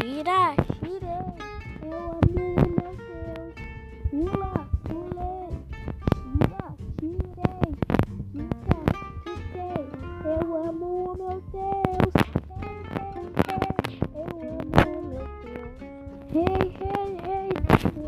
Gira, Tirei. Eu amo meu Deus. Pula, pulei. Gira, tirei. Tira, tirei. Eu amo o meu Deus. Eu amo o meu Deus. Hey,